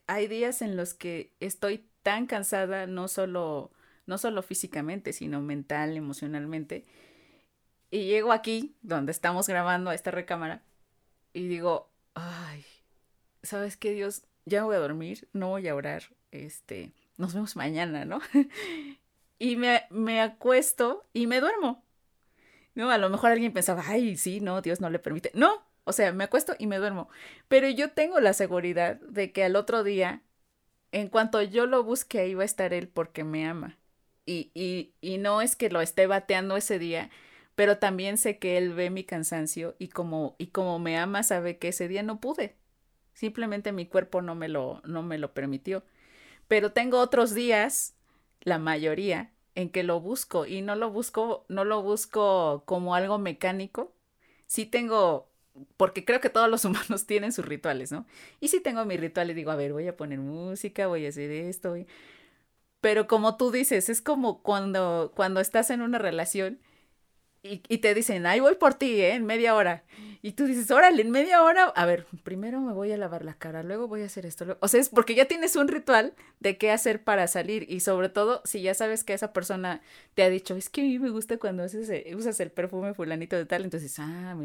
hay días en los que estoy tan cansada, no solo, no solo físicamente, sino mental, emocionalmente. Y llego aquí, donde estamos grabando a esta recámara, y digo, ay, ¿sabes qué, Dios? Ya voy a dormir, no voy a orar, este, nos vemos mañana, ¿no? y me, me acuesto y me duermo. No, a lo mejor alguien pensaba, ay, sí, no, Dios no le permite. No, o sea, me acuesto y me duermo. Pero yo tengo la seguridad de que al otro día, en cuanto yo lo busque, ahí va a estar él porque me ama. Y, y, y no es que lo esté bateando ese día, pero también sé que él ve mi cansancio y como, y como me ama, sabe que ese día no pude. Simplemente mi cuerpo no me lo, no me lo permitió. Pero tengo otros días, la mayoría, en que lo busco y no lo busco, no lo busco como algo mecánico. Sí tengo porque creo que todos los humanos tienen sus rituales, ¿no? Y si tengo mi ritual y digo, a ver, voy a poner música, voy a hacer esto, pero como tú dices, es como cuando, cuando estás en una relación y, y, te dicen, ahí voy por ti, ¿eh? En media hora. Y tú dices, órale, en media hora, a ver, primero me voy a lavar la cara, luego voy a hacer esto. O sea, es porque ya tienes un ritual de qué hacer para salir. Y sobre todo, si ya sabes que esa persona te ha dicho, es que a mí me gusta cuando eh, usas el perfume fulanito de tal, entonces, ah,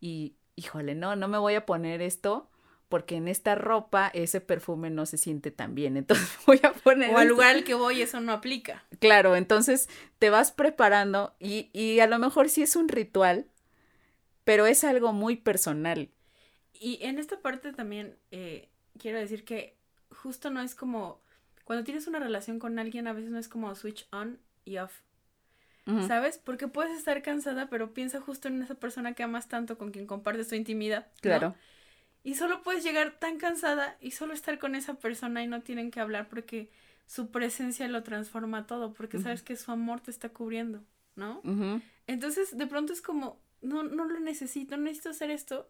y híjole, no, no me voy a poner esto porque en esta ropa ese perfume no se siente tan bien, entonces voy a poner... O al lugar al que voy eso no aplica. Claro, entonces te vas preparando y, y a lo mejor sí es un ritual, pero es algo muy personal. Y en esta parte también eh, quiero decir que justo no es como, cuando tienes una relación con alguien, a veces no es como switch on y off. ¿Sabes? Porque puedes estar cansada, pero piensa justo en esa persona que amas tanto, con quien compartes tu intimidad. Claro. Y solo puedes llegar tan cansada y solo estar con esa persona y no tienen que hablar porque su presencia lo transforma todo, porque sabes que su amor te está cubriendo, ¿no? Entonces, de pronto es como, no, no lo necesito, no necesito hacer esto,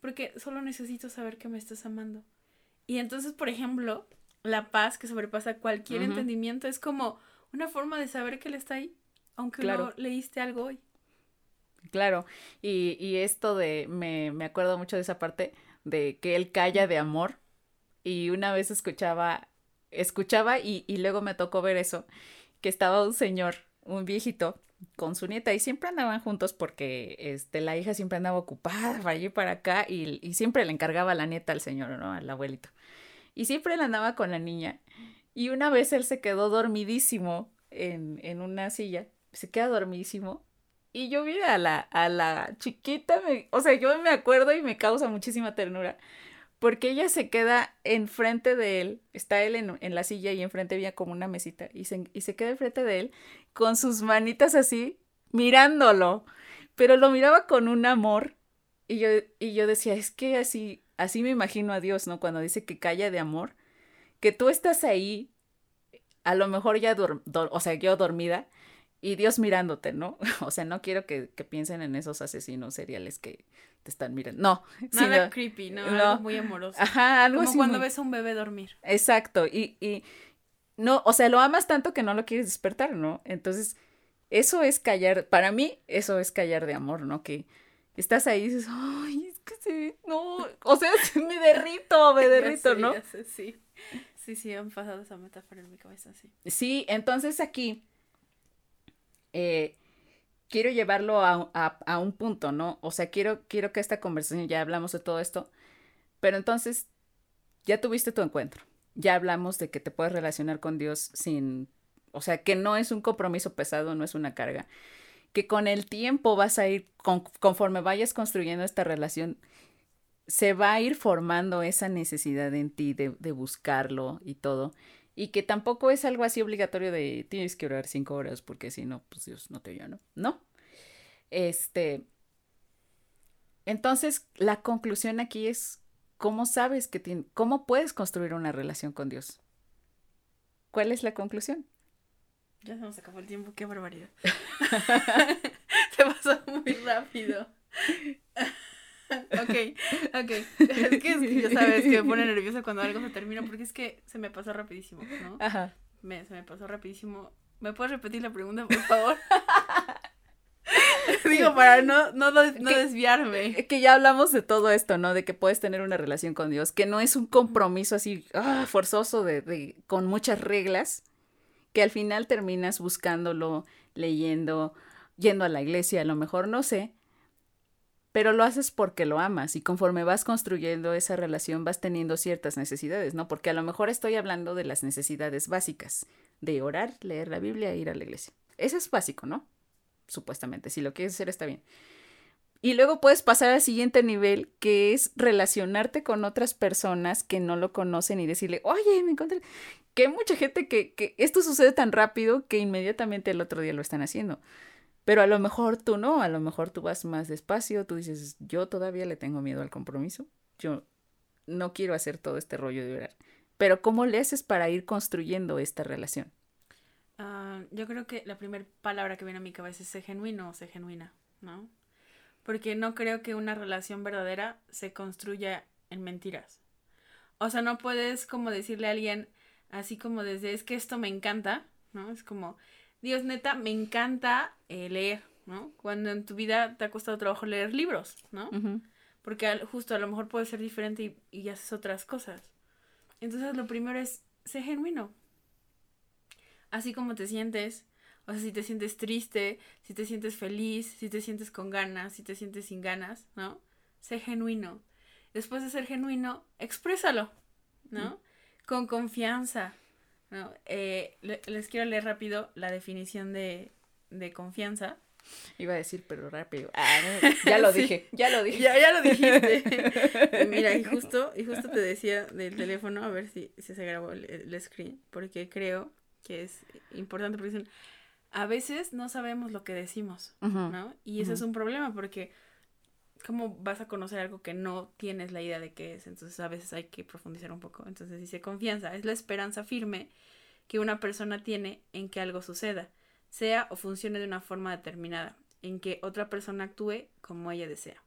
porque solo necesito saber que me estás amando. Y entonces, por ejemplo, la paz que sobrepasa cualquier entendimiento es como una forma de saber que él está ahí, aunque no leíste algo hoy. Claro, y, y esto de, me, me acuerdo mucho de esa parte de que él calla de amor. Y una vez escuchaba, escuchaba y, y luego me tocó ver eso, que estaba un señor, un viejito, con su nieta y siempre andaban juntos porque este, la hija siempre andaba ocupada para allí para acá y, y, siempre le encargaba la nieta al señor, ¿no? Al abuelito. Y siempre él andaba con la niña. Y una vez él se quedó dormidísimo en, en una silla, se queda dormidísimo. Y yo vi a la, a la chiquita, me, o sea, yo me acuerdo y me causa muchísima ternura porque ella se queda enfrente de él, está él en, en, la silla y enfrente había como una mesita, y se, y se queda enfrente de él con sus manitas así, mirándolo, pero lo miraba con un amor, y yo, y yo decía, es que así, así me imagino a Dios, ¿no? Cuando dice que calla de amor, que tú estás ahí, a lo mejor ya, o sea, yo dormida, y Dios mirándote, ¿no? O sea, no quiero que, que piensen en esos asesinos seriales que te están mirando. No. Nada creepy, ¿no? Algo muy amoroso. Ajá, algo Como cuando ves a un bebé dormir. Exacto. Y, y no, o sea, lo amas tanto que no lo quieres despertar, ¿no? Entonces, eso es callar, para mí, eso es callar de amor, ¿no? Que estás ahí y dices, ay, es que sí, no, o sea, me derrito, me derrito, ¿no? sí. Sí, sí, han pasado esa metáfora en mi cabeza, sí. Sí, entonces aquí, eh, quiero llevarlo a, un punto, ¿no? O sea, quiero, quiero que esta conversación, ya hablamos de todo esto, pero entonces ya tuviste tu encuentro, ya hablamos de que te puedes relacionar con Dios sin, o sea, que no es un compromiso pesado, no es una carga, que con el tiempo vas a ir, conforme vayas construyendo esta relación, se va a ir formando esa necesidad en ti de, de buscarlo y todo y que tampoco es algo así obligatorio de tienes que orar cinco horas porque si no, pues Dios no te oye, ¿no? No. Este. Entonces, la conclusión aquí es cómo sabes que cómo puedes construir una relación con Dios. ¿Cuál es la conclusión? Ya se nos acabó el tiempo, qué barbaridad. se pasó muy rápido. Ok, ok. Es que ya sabes que me pone nerviosa cuando algo se termina porque es que se me pasó rapidísimo, ¿no? Ajá. Me, se me pasó rapidísimo. ¿Me puedes repetir la pregunta, por favor? Digo, para no, no, no desviarme. Que ya hablamos de todo esto, ¿no? De que puedes tener una relación con Dios, que no es un compromiso así ah, forzoso de, de, con muchas reglas, que al final terminas buscándolo, leyendo, yendo a la iglesia, a lo mejor, no sé, pero lo haces porque lo amas y conforme vas construyendo esa relación vas teniendo ciertas necesidades, ¿no? Porque a lo mejor estoy hablando de las necesidades básicas, de orar, leer la Biblia e ir a la iglesia. Eso es básico, ¿no? Supuestamente, si lo quieres hacer está bien. Y luego puedes pasar al siguiente nivel, que es relacionarte con otras personas que no lo conocen y decirle, oye, me encontré... Que hay mucha gente que, que esto sucede tan rápido que inmediatamente el otro día lo están haciendo. Pero a lo mejor tú no, a lo mejor tú vas más despacio, tú dices, yo todavía le tengo miedo al compromiso, yo no quiero hacer todo este rollo de orar. Pero ¿cómo le haces para ir construyendo esta relación? Uh, yo creo que la primera palabra que viene a mi cabeza es ser genuino o ser genuina, ¿no? Porque no creo que una relación verdadera se construya en mentiras. O sea, no puedes como decirle a alguien así como desde es que esto me encanta, ¿no? Es como, Dios, neta, me encanta eh, leer, ¿no? Cuando en tu vida te ha costado trabajo leer libros, ¿no? Porque justo a lo mejor puede ser diferente y, y, haces otras cosas. Entonces lo primero es, sé genuino. Así como te sientes, o sea, si te sientes triste, si te sientes feliz, si te sientes con ganas, si te sientes sin ganas, ¿no? Sé genuino. Después de ser genuino, exprésalo, ¿no? Con confianza, no, eh, les quiero leer rápido la definición de, confianza, Iba a decir, pero rápido. Ah, ya lo dije, ya lo dije. Ya, ya lo dijiste. Mira, y justo, y justo te decía del teléfono, a ver si, si se grabó el, screen, porque creo que es importante, porque a veces no sabemos lo que decimos, ¿no? Y eso es un problema, porque ¿cómo vas a conocer algo que no tienes la idea de qué es? Entonces a veces hay que profundizar un poco. Entonces dice confianza, es la esperanza firme que una persona tiene en que algo suceda, sea o funcione de una forma determinada, en que otra persona actúe como ella desea.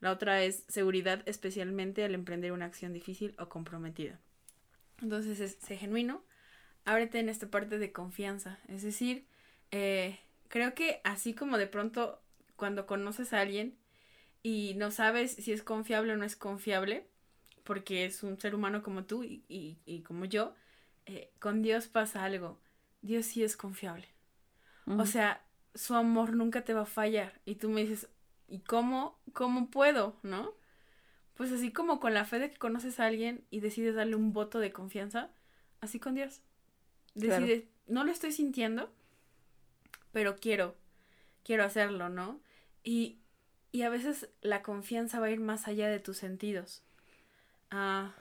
La otra es seguridad, especialmente al emprender una acción difícil o comprometida. Entonces, es, sé genuino, ábrete en esta parte de confianza. Es decir, eh, creo que así como de pronto cuando conoces a alguien y no sabes si es confiable o no es confiable, porque es un ser humano como tú y, y, como yo, eh, con Dios pasa algo. Dios sí es confiable. O sea, su amor nunca te va a fallar. Y tú me dices, ¿y cómo, cómo puedo? ¿No? Pues así como con la fe de que conoces a alguien y decides darle un voto de confianza, así con Dios. Decides, no lo estoy sintiendo, pero quiero, quiero hacerlo, ¿no? Y, y a veces la confianza va a ir más allá de tus sentidos. Ah,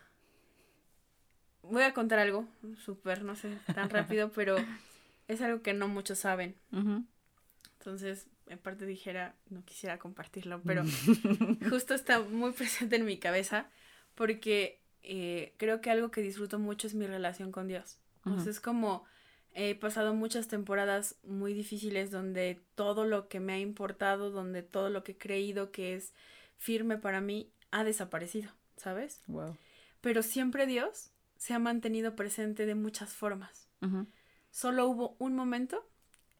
voy a contar algo, súper, no sé, tan rápido, pero es algo que no muchos saben. Entonces, en parte dijera, no quisiera compartirlo, pero justo está muy presente en mi cabeza porque eh, creo que algo que disfruto mucho es mi relación con Dios. Entonces, es como he pasado muchas temporadas muy difíciles donde todo lo que me ha importado, donde todo lo que he creído que es firme para mí ha desaparecido, ¿sabes? Wow. Pero siempre Dios se ha mantenido presente de muchas formas. Solo hubo un momento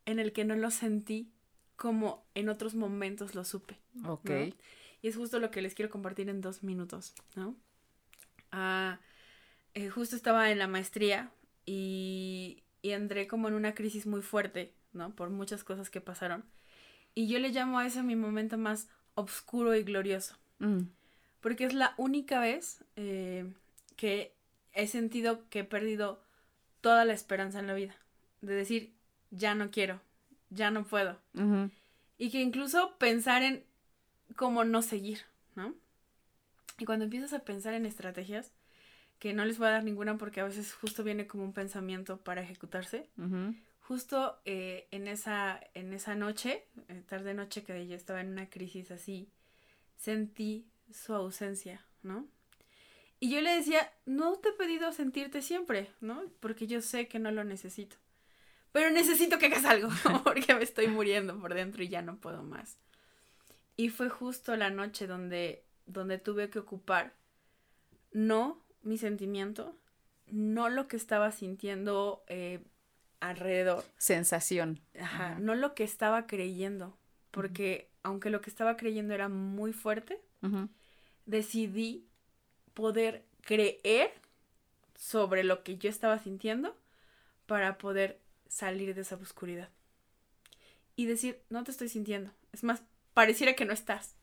en el que no lo sentí como en otros momentos lo supe. Ok. Y es justo lo que les quiero compartir en dos minutos, ¿no? Ah, eh, justo estaba en la maestría y, y entré como en una crisis muy fuerte, ¿no? Por muchas cosas que pasaron. Y yo le llamo a ese mi momento más oscuro y glorioso. Mm. Porque es la única vez eh, que he sentido que he perdido toda la esperanza en la vida. De decir, ya no quiero, ya no puedo. Y que incluso pensar en cómo no seguir, ¿no? Y cuando empiezas a pensar en estrategias, que no les voy a dar ninguna porque a veces justo viene como un pensamiento para ejecutarse, justo eh, en, esa, en esa noche, eh, tarde noche que yo estaba en una crisis así, sentí su ausencia, ¿no? Y yo le decía, no te he pedido sentirte siempre, ¿no? Porque yo sé que no lo necesito pero necesito que hagas algo porque me estoy muriendo por dentro y ya no puedo más. Y fue justo la noche donde, donde tuve que ocupar no mi sentimiento, no lo que estaba sintiendo eh, alrededor. Sensación. Ajá, no lo que estaba creyendo, porque aunque lo que estaba creyendo era muy fuerte, decidí poder creer sobre lo que yo estaba sintiendo para poder salir de esa oscuridad. Y decir, no te estoy sintiendo. Es más, pareciera que no estás.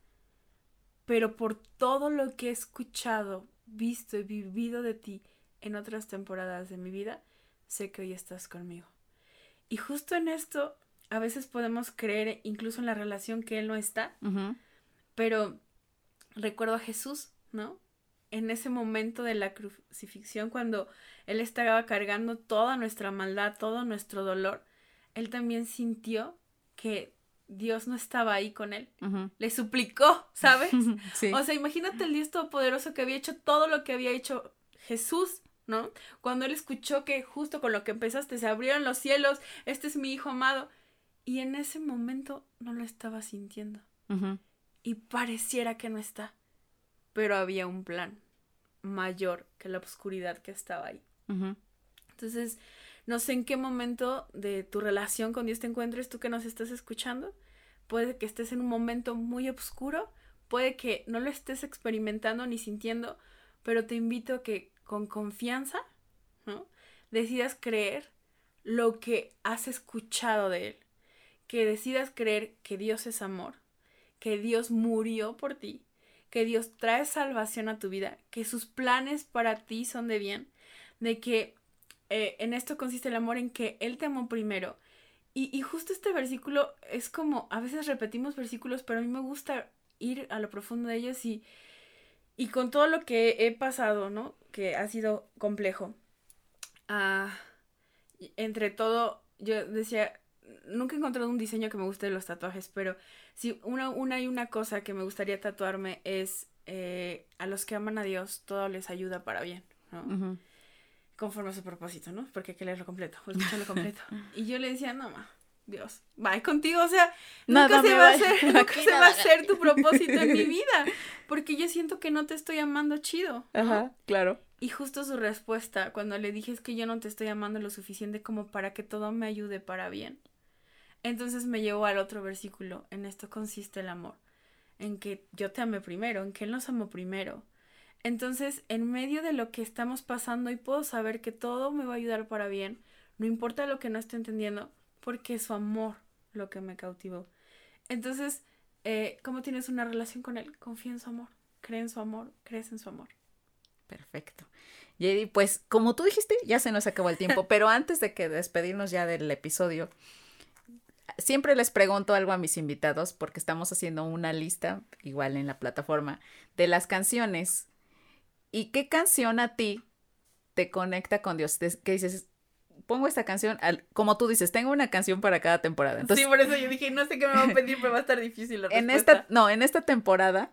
Pero por todo lo que he escuchado, visto y vivido de ti en otras temporadas de mi vida, sé que hoy estás conmigo. Y justo en esto, a veces podemos creer incluso en la relación que Él no está, pero recuerdo a Jesús, ¿no? En ese momento de la crucifixión, cuando él estaba cargando toda nuestra maldad, todo nuestro dolor. Él también sintió que Dios no estaba ahí con él. Le suplicó, ¿sabes? O sea, imagínate el Dios Todopoderoso que había hecho todo lo que había hecho Jesús, ¿no? Cuando él escuchó que justo con lo que empezaste se abrieron los cielos, este es mi hijo amado. Y en ese momento no lo estaba sintiendo. Y pareciera que no está. Pero había un plan mayor que la oscuridad que estaba ahí. Entonces, no sé en qué momento de tu relación con Dios te encuentres tú que nos estás escuchando. Puede que estés en un momento muy oscuro, puede que no lo estés experimentando ni sintiendo, pero te invito a que con confianza, ¿no? Decidas creer lo que has escuchado de Él. Que decidas creer que Dios es amor, que Dios murió por ti, que Dios trae salvación a tu vida, que sus planes para ti son de bien de que eh, en esto consiste el amor en que Él te amó primero Y, y justo este versículo es como, a veces repetimos versículos, pero a mí me gusta ir a lo profundo de ellos y, y con todo lo que he pasado, ¿no? Que ha sido complejo. Ah, entre todo, yo decía, nunca he encontrado un diseño que me guste de los tatuajes, pero si una, una y una cosa que me gustaría tatuarme es eh, a los que aman a Dios, todo les ayuda para bien, ¿no? Conforme a su propósito, ¿no? Porque hay que leerlo completo, escucharlo completo. y yo le decía, no, ma, Dios, va contigo, o sea, nunca se va a hacer, nunca se va a hacer tu propósito en mi vida, porque yo siento que no te estoy amando chido. Ajá, claro. Y justo su respuesta, cuando le dije es que yo no te estoy amando lo suficiente como para que todo me ayude para bien. Entonces me llevó al otro versículo, en esto consiste el amor, en que yo te amé primero, en que Él nos amó primero. Entonces, en medio de lo que estamos pasando y puedo saber que todo me va a ayudar para bien, no importa lo que no esté entendiendo, porque es su amor lo que me cautivó. Entonces, eh, ¿cómo tienes una relación con Él? Confía en su amor, cree en su amor, crees en su amor. Perfecto. Y pues como tú dijiste, ya se nos acabó el tiempo, pero antes de que despedirnos ya del episodio, siempre les pregunto algo a mis invitados porque estamos haciendo una lista, igual en la plataforma, de las canciones. ¿Y qué canción a ti te conecta con Dios? Que dices, pongo esta canción, al, como tú dices, tengo una canción para cada temporada. Entonces, sí, por eso yo dije, no sé qué me va a pedir, pero va a estar difícil la En esta, no, en esta temporada,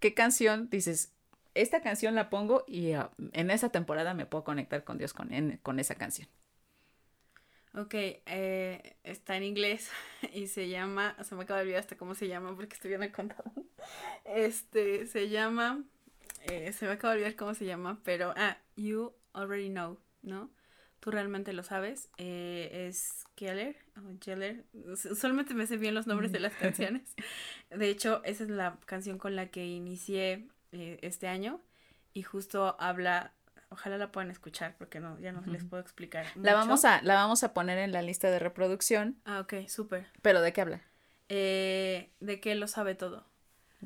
¿qué canción dices? esta canción la pongo y uh, en esa temporada me puedo conectar con Dios con, en, con esa canción. Ok, eh, está en inglés y se llama, se me acaba de olvidar hasta cómo se llama porque estoy viendo el contador. Este, se llama, eh, se me acaba de olvidar cómo se llama, pero, ah, You Already Know, ¿no? Tú realmente lo sabes. Eh, es Keller, o Keller, solamente me sé bien los nombres de las canciones. De hecho, esa es la canción con la que inicié eh, este año y justo habla, ojalá la puedan escuchar porque no, ya no les puedo explicar. La vamos, a, la vamos a poner en la lista de reproducción. Ah, ok, súper. ¿Pero de qué habla? Eh, de que él lo sabe todo.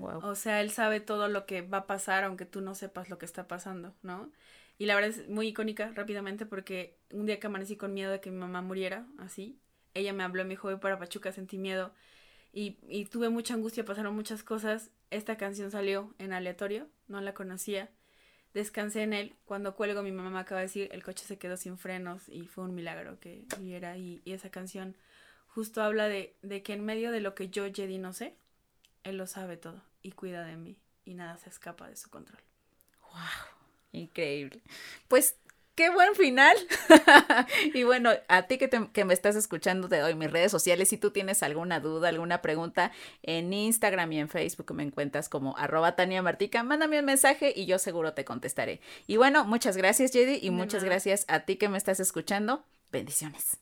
O sea, él sabe todo lo que va a pasar aunque tú no sepas lo que está pasando, ¿no? Y la verdad es muy icónica rápidamente porque un día que amanecí con miedo de que mi mamá muriera, así, ella me habló, me dijo, voy para Pachuca, sentí miedo y, y tuve mucha angustia, pasaron muchas cosas esta canción salió en aleatorio, no la conocía. Descansé en él. Cuando cuelgo, mi mamá acaba de decir, el coche se quedó sin frenos y fue un milagro que viviera. Y, y esa canción justo habla de, de que en medio de lo que yo, Jedi, no sé, él lo sabe todo y cuida de mí y nada se escapa de su control. ¡Wow! Increíble. Pues qué buen final. y bueno, a ti que, que, me estás escuchando, te doy mis redes sociales. Si tú tienes alguna duda, alguna pregunta, en Instagram y en Facebook me encuentras como arroba Tania Martica. Mándame un mensaje y yo seguro te contestaré. Y bueno, muchas gracias, Jedi, y muchas gracias a ti que me estás escuchando. Bendiciones.